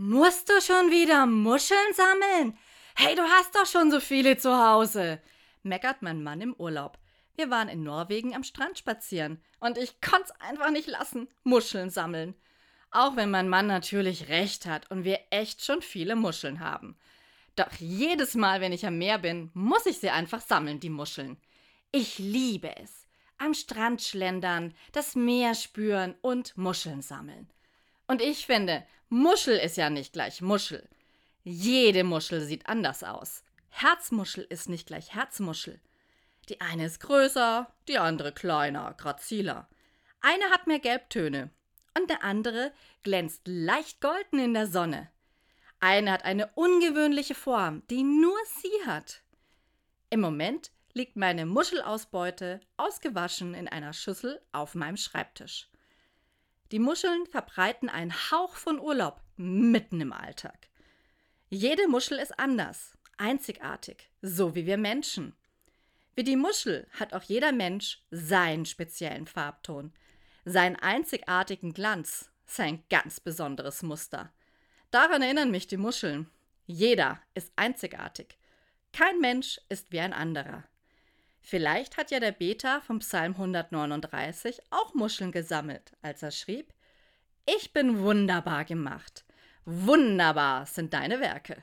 Musst du schon wieder Muscheln sammeln? Hey, du hast doch schon so viele zu Hause, meckert mein Mann im Urlaub. Wir waren in Norwegen am Strand spazieren und ich konnte es einfach nicht lassen, Muscheln sammeln. Auch wenn mein Mann natürlich recht hat und wir echt schon viele Muscheln haben. Doch jedes Mal, wenn ich am Meer bin, muss ich sie einfach sammeln, die Muscheln. Ich liebe es. Am Strand schlendern, das Meer spüren und Muscheln sammeln. Und ich finde, Muschel ist ja nicht gleich Muschel. Jede Muschel sieht anders aus. Herzmuschel ist nicht gleich Herzmuschel. Die eine ist größer, die andere kleiner, graziler. Eine hat mehr Gelbtöne und der andere glänzt leicht golden in der Sonne. Eine hat eine ungewöhnliche Form, die nur sie hat. Im Moment liegt meine Muschelausbeute ausgewaschen in einer Schüssel auf meinem Schreibtisch. Die Muscheln verbreiten einen Hauch von Urlaub mitten im Alltag. Jede Muschel ist anders, einzigartig, so wie wir Menschen. Wie die Muschel hat auch jeder Mensch seinen speziellen Farbton, seinen einzigartigen Glanz, sein ganz besonderes Muster. Daran erinnern mich die Muscheln. Jeder ist einzigartig. Kein Mensch ist wie ein anderer. Vielleicht hat ja der Beta vom Psalm 139 auch Muscheln gesammelt, als er schrieb: Ich bin wunderbar gemacht. Wunderbar sind deine Werke.